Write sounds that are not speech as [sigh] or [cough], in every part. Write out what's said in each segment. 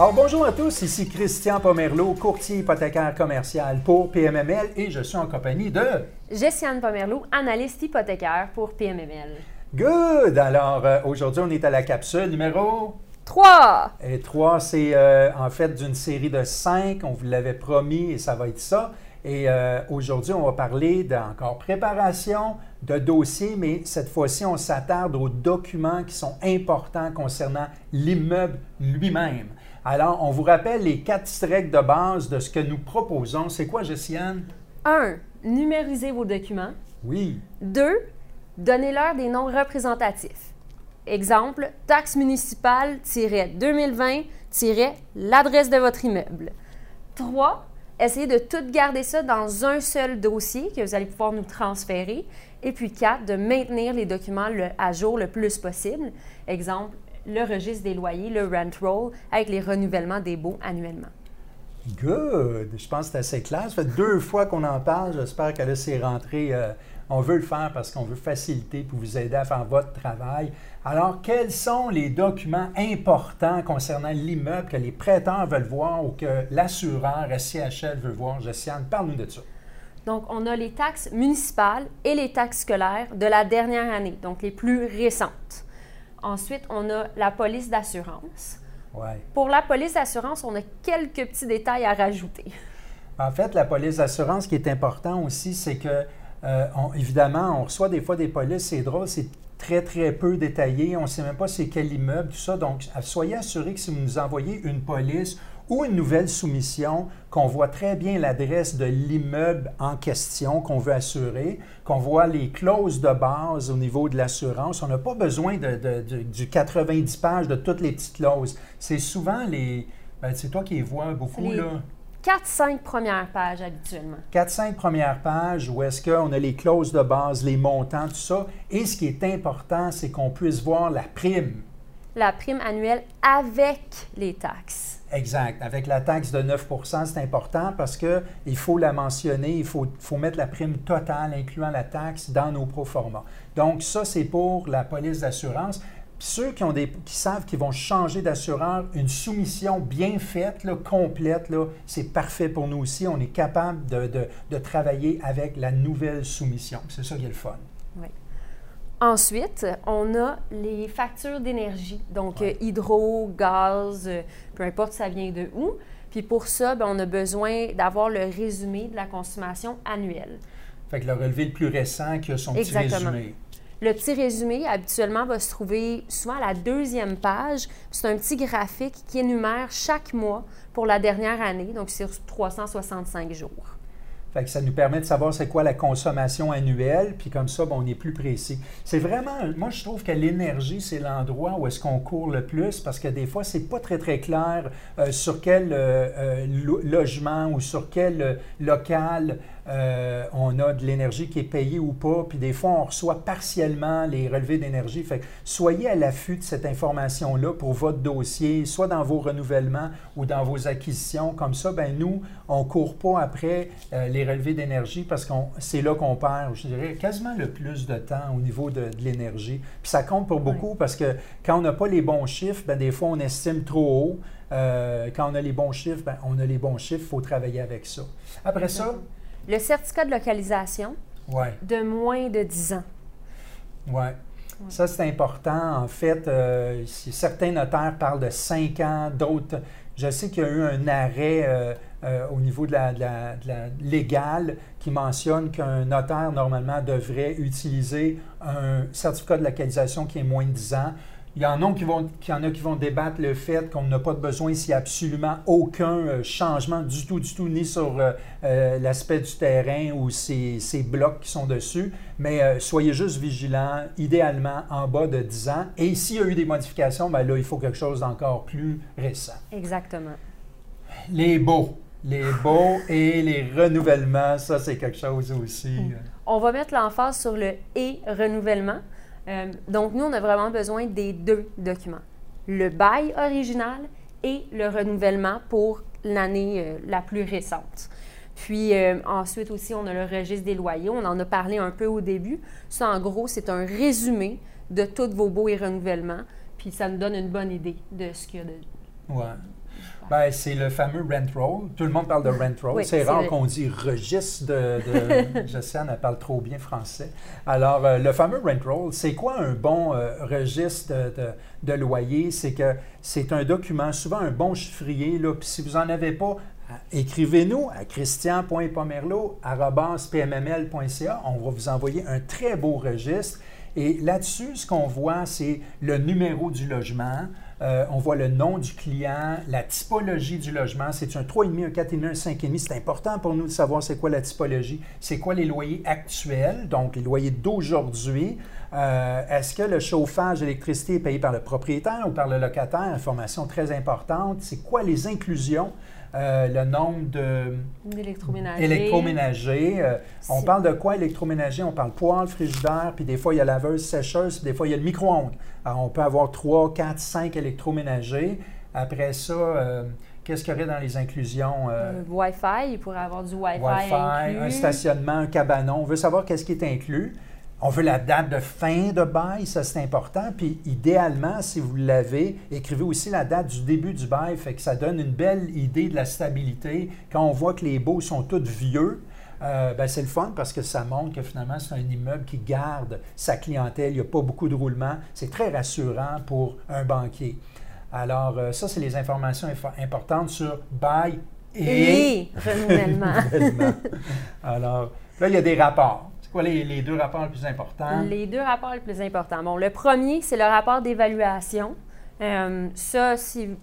Alors bonjour à tous, ici Christian Pomerleau, courtier hypothécaire commercial pour PMML et je suis en compagnie de... Jessiane Pomerleau, analyste hypothécaire pour PMML. Good! Alors euh, aujourd'hui on est à la capsule numéro... 3! Et 3, c'est euh, en fait d'une série de 5, on vous l'avait promis et ça va être ça. Et euh, aujourd'hui, on va parler d'encore préparation de dossiers, mais cette fois-ci, on s'attarde aux documents qui sont importants concernant l'immeuble lui-même. Alors, on vous rappelle les quatre règles de base de ce que nous proposons. C'est quoi, Jessiane? 1. Numérisez vos documents. Oui. 2. Donnez-leur des noms représentatifs. Exemple, taxe municipale-2020-l'adresse de votre immeuble. 3 essayez de tout garder ça dans un seul dossier que vous allez pouvoir nous transférer. Et puis quatre, de maintenir les documents à jour le plus possible. Exemple, le registre des loyers, le rent roll, avec les renouvellements des baux annuellement. Good! Je pense que c'est assez clair. Ça fait deux fois qu'on en parle. J'espère qu'elle s'est rentrée. Euh, on veut le faire parce qu'on veut faciliter pour vous aider à faire votre travail. Alors, quels sont les documents importants concernant l'immeuble que les prêteurs veulent voir ou que l'assureur SCHL veut voir? Josiane, parle-nous de ça. Donc, on a les taxes municipales et les taxes scolaires de la dernière année, donc les plus récentes. Ensuite, on a la police d'assurance. Ouais. Pour la police d'assurance, on a quelques petits détails à rajouter. En fait, la police d'assurance, ce qui est important aussi, c'est que euh, évidemment, on reçoit des fois des polices, c'est drôle, c'est très, très peu détaillé. On ne sait même pas c'est quel immeuble, tout ça. Donc, soyez assurés que si vous nous envoyez une police ou une nouvelle soumission, qu'on voit très bien l'adresse de l'immeuble en question qu'on veut assurer, qu'on voit les clauses de base au niveau de l'assurance. On n'a pas besoin de, du 90 pages de toutes les petites clauses. C'est souvent les... Ben, c'est toi qui les vois beaucoup, là. 4-5 premières pages habituellement. 4-5 premières pages où est-ce qu'on a les clauses de base, les montants, tout ça. Et ce qui est important, c'est qu'on puisse voir la prime. La prime annuelle avec les taxes. Exact. Avec la taxe de 9% c'est important parce qu'il faut la mentionner, il faut, mettre la prime totale, incluant la taxe, dans nos proformas. Donc, ça, c'est pour la police d'assurance ceux qui, savent qu'ils vont changer d'assureur, une soumission bien faite, complète, c'est parfait pour nous aussi. On est capable de, travailler avec la nouvelle soumission. C'est ça qui est le fun. Oui. Ensuite, on a les factures d'énergie, donc euh, hydro, gaz, euh, peu importe ça vient de où. Puis pour ça, ben, on a besoin d'avoir le résumé de la consommation annuelle. Fait que le relevé le plus récent qui a son petit résumé. Le petit résumé, habituellement, va se trouver souvent à la deuxième page. C'est un petit graphique qui énumère chaque mois pour la dernière année, donc sur 365 jours. Fait que ça nous permet de savoir c'est quoi la consommation annuelle, puis comme ça, on est plus précis. C'est vraiment, moi je trouve que l'énergie, c'est l'endroit où est-ce qu'on court le plus, parce que des fois, c'est pas très très clair euh, sur quel euh, euh, logement ou sur quel local euh, on a de l'énergie qui est payée ou pas, puis des fois, on reçoit partiellement les relevés d'énergie. Fait soyez à l'affût de cette information-là pour votre dossier, soit dans vos renouvellements ou dans vos acquisitions. Comme ça, ben nous, on ne court pas après euh, les relevés d'énergie parce que c'est là qu'on perd, je dirais, quasiment le plus de temps au niveau de, l'énergie. Puis ça compte pour beaucoup parce que quand on n'a pas les bons chiffres, ben des fois, on estime trop haut. Euh, quand on a les bons chiffres, ben, on a les bons chiffres, il faut travailler avec ça. Après ça, le certificat de localisation de moins de 10 ans. Oui. Ça, c'est important. En fait, euh, certains notaires parlent de 5 ans, d'autres. Je sais qu'il y a eu un arrêt euh, euh, au niveau de la, de, la, légale qui mentionne qu'un notaire, normalement, devrait utiliser un certificat de localisation qui est moins de 10 ans. Il y en a qui vont, y en a qui vont débattre le fait qu'on n'a pas de besoin s'il n'y a absolument aucun euh, changement du tout, du tout, ni sur euh, euh, l'aspect du terrain ou ces, blocs qui sont dessus. Mais soyez juste vigilants, idéalement en bas de 10 ans. Et s'il y a eu des modifications, bien là, il faut quelque chose d'encore plus récent. Exactement. Les beaux. Les beaux et les renouvellements, ça, c'est quelque chose aussi. On va mettre l'emphase sur le et renouvellement. Euh, donc, nous, on a vraiment besoin des deux documents. Le bail original et le renouvellement pour l'année euh, la plus récente. Puis euh, ensuite aussi, on a le registre des loyers. On en a parlé un peu au début. Ça, en gros, c'est un résumé de tous vos baux et renouvellements. Puis ça nous donne une bonne idée de ce qu'il y a de... Ouais. Ben, c'est le fameux rent roll. Tout le monde parle de rent roll. Oui, c'est rare qu'on dit registre de. de... [laughs] Josiane, elle parle trop bien français. Alors, euh, le fameux rent roll, c'est quoi un bon euh, registre de, de- de loyer? C'est que c'est un document, souvent un bon chiffrier. Là, puis si vous n'en avez pas, écrivez-nous à christian.pomerleau.pmml.ca. On va vous envoyer un très beau registre. Et là-dessus, ce qu'on voit, c'est le numéro du logement. Euh, on voit le nom du client, la typologie du logement. C'est un 3,5, un 4,5, un 5,5. C'est important pour nous de savoir c'est quoi la typologie. C'est quoi les loyers actuels, donc les loyers d'aujourd'hui. Euh, Est-ce que le chauffage, l'électricité est payé par le propriétaire ou par le locataire? Information très importante. C'est quoi les inclusions? Euh, le nombre de, D'électroménager. électroménager. euh, on parle de quoi électroménager? On parle poêle, frigidaire, puis des fois il y a laveuse, sécheuse, puis des fois il y a le micro-ondes. Alors on peut avoir 3, 4, 5 électroménagers. Après ça, euh, qu'est-ce qu'il y aurait dans les inclusions? Wi-Fi, il pourrait avoir du Wi-Fi, Wi-Fi, inclus. un stationnement, un cabanon. On veut savoir qu'est-ce qui est inclus. On veut la date de fin de bail, ça c'est important. Puis idéalement, si vous l'avez, écrivez aussi la date du début du bail, fait que ça donne une belle idée de la stabilité. Quand on voit que les baux sont tous vieux, euh, ben, c'est le fun parce que ça montre que finalement c'est un immeuble qui garde sa clientèle. Il n'y a pas beaucoup de roulement. C'est très rassurant pour un banquier. Alors, euh, ça, c'est les informations info- importantes sur bail et, Et renouvellement. [laughs] renouvellement. Alors, là, il y a des rapports. C'est quoi les, les deux rapports les plus importants? Les deux rapports les plus importants. Bon, le premier, c'est le rapport d'évaluation. Euh, ça, si vous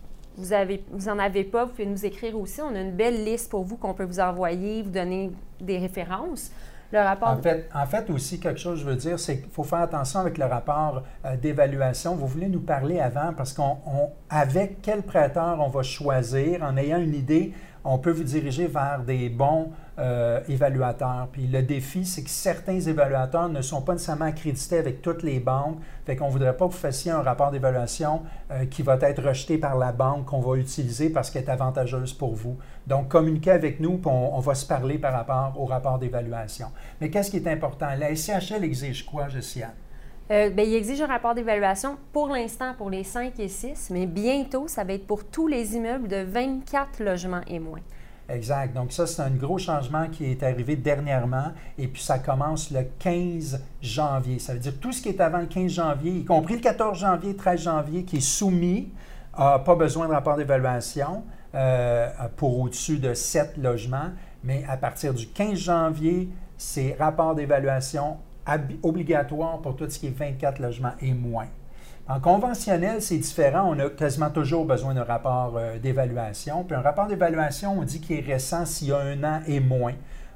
vous en avez pas, vous pouvez nous écrire aussi. On a une belle liste pour vous qu'on peut vous envoyer, vous donner des références. Le rapport. En fait, en fait, aussi, quelque chose, je veux dire, c'est qu'il faut faire attention avec le rapport euh, d'évaluation. Vous voulez nous parler avant parce qu'on, on- avec quel prêteur on va choisir, en ayant une idée, on peut vous diriger vers des bons euh, évaluateurs. Puis le défi, c'est que certains évaluateurs ne sont pas nécessairement accrédités avec toutes les banques. Fait qu'on ne voudrait pas que vous fassiez un rapport d'évaluation euh, qui va être rejeté par la banque qu'on va utiliser parce qu'elle est avantageuse pour vous. Donc, communiquez avec nous, puis on, va se parler par rapport au rapport d'évaluation. Mais qu'est-ce qui est important? La SCHL exige quoi, Josiane? Euh, ben, il exige un rapport d'évaluation pour l'instant pour les 5 et 6, mais bientôt, ça va être pour tous les immeubles de 24 logements et moins. Exact. Donc ça, c'est un gros changement qui est arrivé dernièrement et puis ça commence le 15 janvier. Ça veut dire tout ce qui est avant le 15 janvier, y compris le 14 janvier, 13 janvier, qui est soumis, n'a pas besoin de rapport d'évaluation euh, pour au-dessus de 7 logements. Mais à partir du 15 janvier, c'est rapport d'évaluation obligatoire pour tout ce qui est 24 logements et moins. En conventionnel, c'est différent. On a quasiment toujours besoin d'un rapport euh, d'évaluation. Puis un rapport d'évaluation, on dit qu'il est récent s'il y a un an et moins.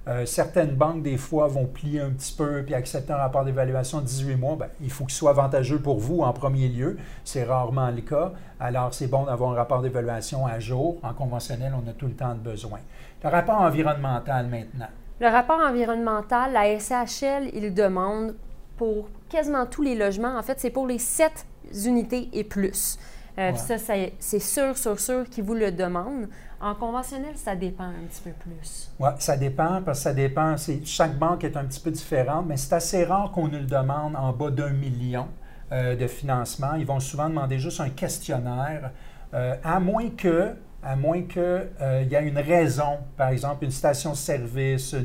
Euh, certaines banques, des fois, vont plier un petit peu puis accepter un rapport d'évaluation de 18 mois. Bien, il faut qu'il soit avantageux pour vous en premier lieu. C'est rarement le cas. Alors, c'est bon d'avoir un rapport d'évaluation à jour. En conventionnel, on a tout le temps de besoin. Le rapport environnemental maintenant. Le rapport environnemental, la SHL, il demande pour quasiment tous les logements. En fait, c'est pour les 7 unités et plus. Euh, Ouais. Ça, ça- c'est sûr, sûr, sûr qu'ils vous le demandent. En conventionnel, ça dépend un petit peu plus. Oui, ça dépend, parce que ça dépend. Chaque banque est un petit peu différente, mais c'est assez rare qu'on nous le demande en bas d'un million euh, de financement. Ils vont souvent demander juste un questionnaire, euh, à moins que, à moins que euh, y a une raison, par exemple une station-service,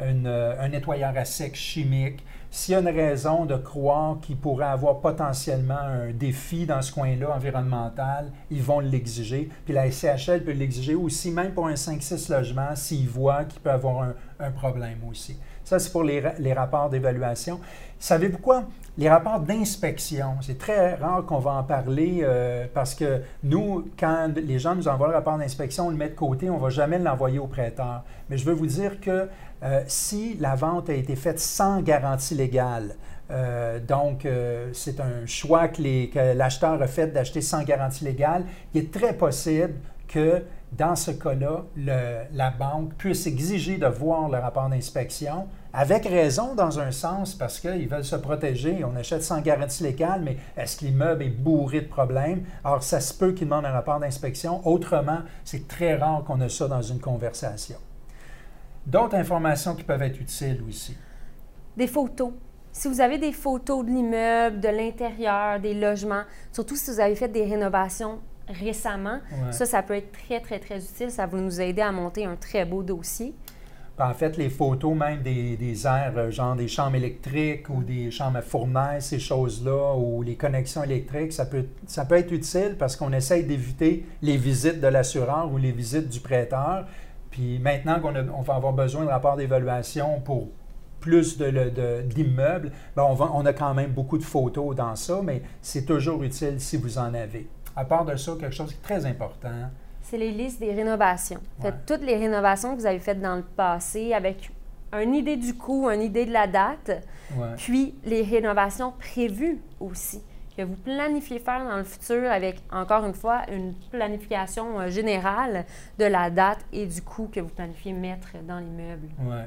euh, un nettoyeur à sec chimique. S'il y a une raison de croire qu'il pourrait avoir potentiellement un défi dans ce coin-là environnemental, ils vont l'exiger. Puis la SCHL peut l'exiger aussi, même pour un 5-6 logements, s'ils voient qu'il peut avoir un problème aussi. Ça, c'est pour les, ra- les rapports d'évaluation. Savez-vous quoi? Les rapports d'inspection, c'est très rare qu'on va en parler euh, parce que nous, quand les gens nous envoient le rapport d'inspection, on le met de côté, on ne va jamais l'envoyer au prêteur. Mais je veux vous dire que euh, si la vente a été faite sans garantie légale, euh, donc c'est un choix que l'acheteur a fait d'acheter sans garantie légale, il est très possible que dans ce cas-là, la banque puisse exiger de voir le rapport d'inspection, avec raison dans un sens, parce qu'ils veulent se protéger. On achète sans garantie légale, mais est-ce que l'immeuble est bourré de problèmes? Alors, ça se peut qu'ils demandent un rapport d'inspection. Autrement, c'est très rare qu'on ait ça dans une conversation. D'autres informations qui peuvent être utiles aussi. Des photos. Si vous avez des photos de l'immeuble, de l'intérieur, des logements, surtout si vous avez fait des rénovations récemment, ça, ça peut être très, très, très utile. Ça va nous aider à monter un très beau dossier. En fait, les photos même des, des aires, euh, genre des chambres électriques ou des chambres à fournaise, ces choses-là, ou les connexions électriques, ça peut, ça peut être utile parce qu'on essaye d'éviter les visites de l'assureur ou les visites du prêteur. Puis maintenant qu'on on va avoir besoin de rapports d'évaluation pour plus d'immeubles, de, ben, on, on a quand même beaucoup de photos dans ça, mais c'est toujours utile si vous en avez. À part de ça, quelque chose de très important, c'est les listes des rénovations. Faites toutes les rénovations que vous avez faites dans le passé avec une idée du coût, une idée de la date, puis les rénovations prévues aussi que vous planifiez faire dans le futur avec, encore une fois, une planification euh, générale de la date et du coût que vous planifiez mettre dans l'immeuble. Oui.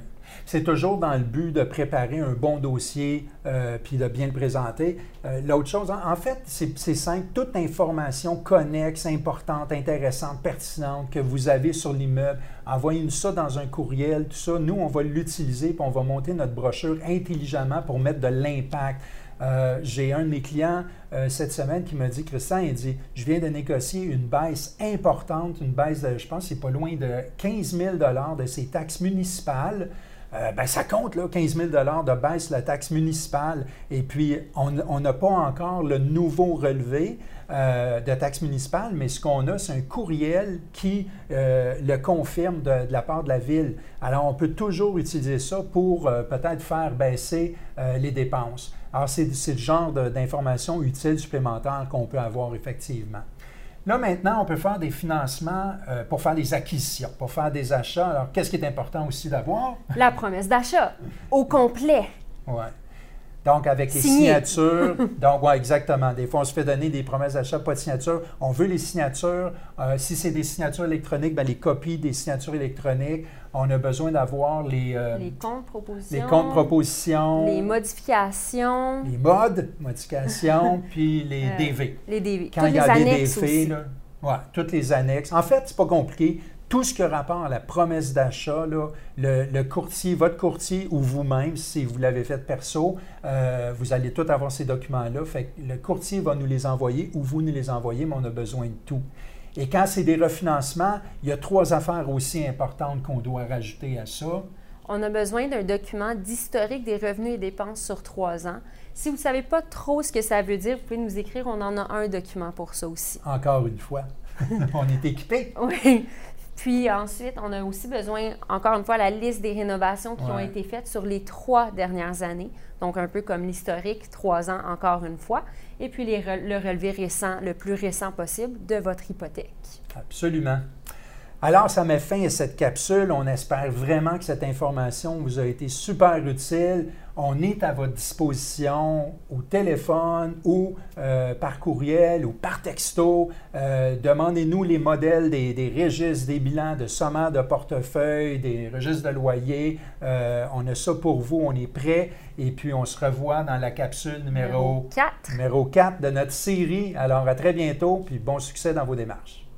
C'est toujours dans le but de préparer un bon dossier euh, puis de bien le présenter. Euh, l'autre chose, en, fait, c'est simple. Toute information connexe, importante, intéressante, pertinente que vous avez sur l'immeuble, envoyez-nous ça dans un courriel, tout ça. Nous, on va l'utiliser puis on va monter notre brochure intelligemment pour mettre de l'impact. Euh, j'ai un de mes clients euh, cette semaine qui m'a dit, Christian, il dit, je viens de négocier une baisse importante, une baisse de, je pense, c'est pas loin de 15 000 de ses taxes municipales. Euh, ben, ça compte, là, 15 000 de baisse de la taxe municipale. Et puis, on n'a pas encore le nouveau relevé de taxe municipale, mais ce qu'on a, c'est un courriel qui le confirme de, de, la part de la ville. Alors, on peut toujours utiliser ça pour peut-être faire baisser les dépenses. Alors, c'est le genre d'informations utiles supplémentaires qu'on peut avoir effectivement. Là, maintenant, on peut faire des financements euh, pour faire des acquisitions, pour faire des achats. Alors, qu'est-ce qui est important aussi d'avoir? La promesse d'achat, au complet. Oui. Donc, avec les signatures. [laughs] donc, oui, exactement. Des fois, on se fait donner des promesses d'achat, pas de signature. On veut les signatures. Euh, si c'est des signatures électroniques, bien, les copies des signatures électroniques. On a besoin d'avoir les, euh, les comptes propositions. Les comptes propositions. Les modifications. Les modes, modifications, [laughs] puis les DV. Euh, les DV. Quand il y a des DV, là, ouais, toutes les annexes. En fait, c'est pas compliqué tout ce qui a rapport à la promesse d'achat, le, courtier, votre courtier ou vous-même, si vous l'avez fait perso, euh, vous allez tout avoir ces documents-là. Fait le courtier va nous les envoyer ou vous nous les envoyez, mais on a besoin de tout. Et quand c'est des refinancements, il y a trois affaires aussi importantes qu'on doit rajouter à ça. On a besoin d'un document d'historique des revenus et dépenses sur trois ans. Si vous ne savez pas trop ce que ça veut dire, vous pouvez nous écrire, on en a un document pour ça aussi. Encore une fois. [laughs] on est équipé. Oui. Puis ensuite, on a aussi besoin, encore une fois, la liste des rénovations qui ont été faites sur les trois dernières années. Donc, un peu comme l'historique, trois ans encore une fois. Et puis, le relevé récent, le plus récent possible, de votre hypothèque. Absolument. Alors, ça met fin à cette capsule. On espère vraiment que cette information vous a été super utile. On est à votre disposition au téléphone ou euh, par courriel ou par texto. Euh, demandez-nous les modèles des, registres, des bilans de sommaire de portefeuille, des registres de loyer. Euh, on a ça pour vous, on est prêt. Et puis, on se revoit dans la capsule numéro, numéro 4. numéro 4 de notre série. Alors, à très bientôt, puis bon succès dans vos démarches.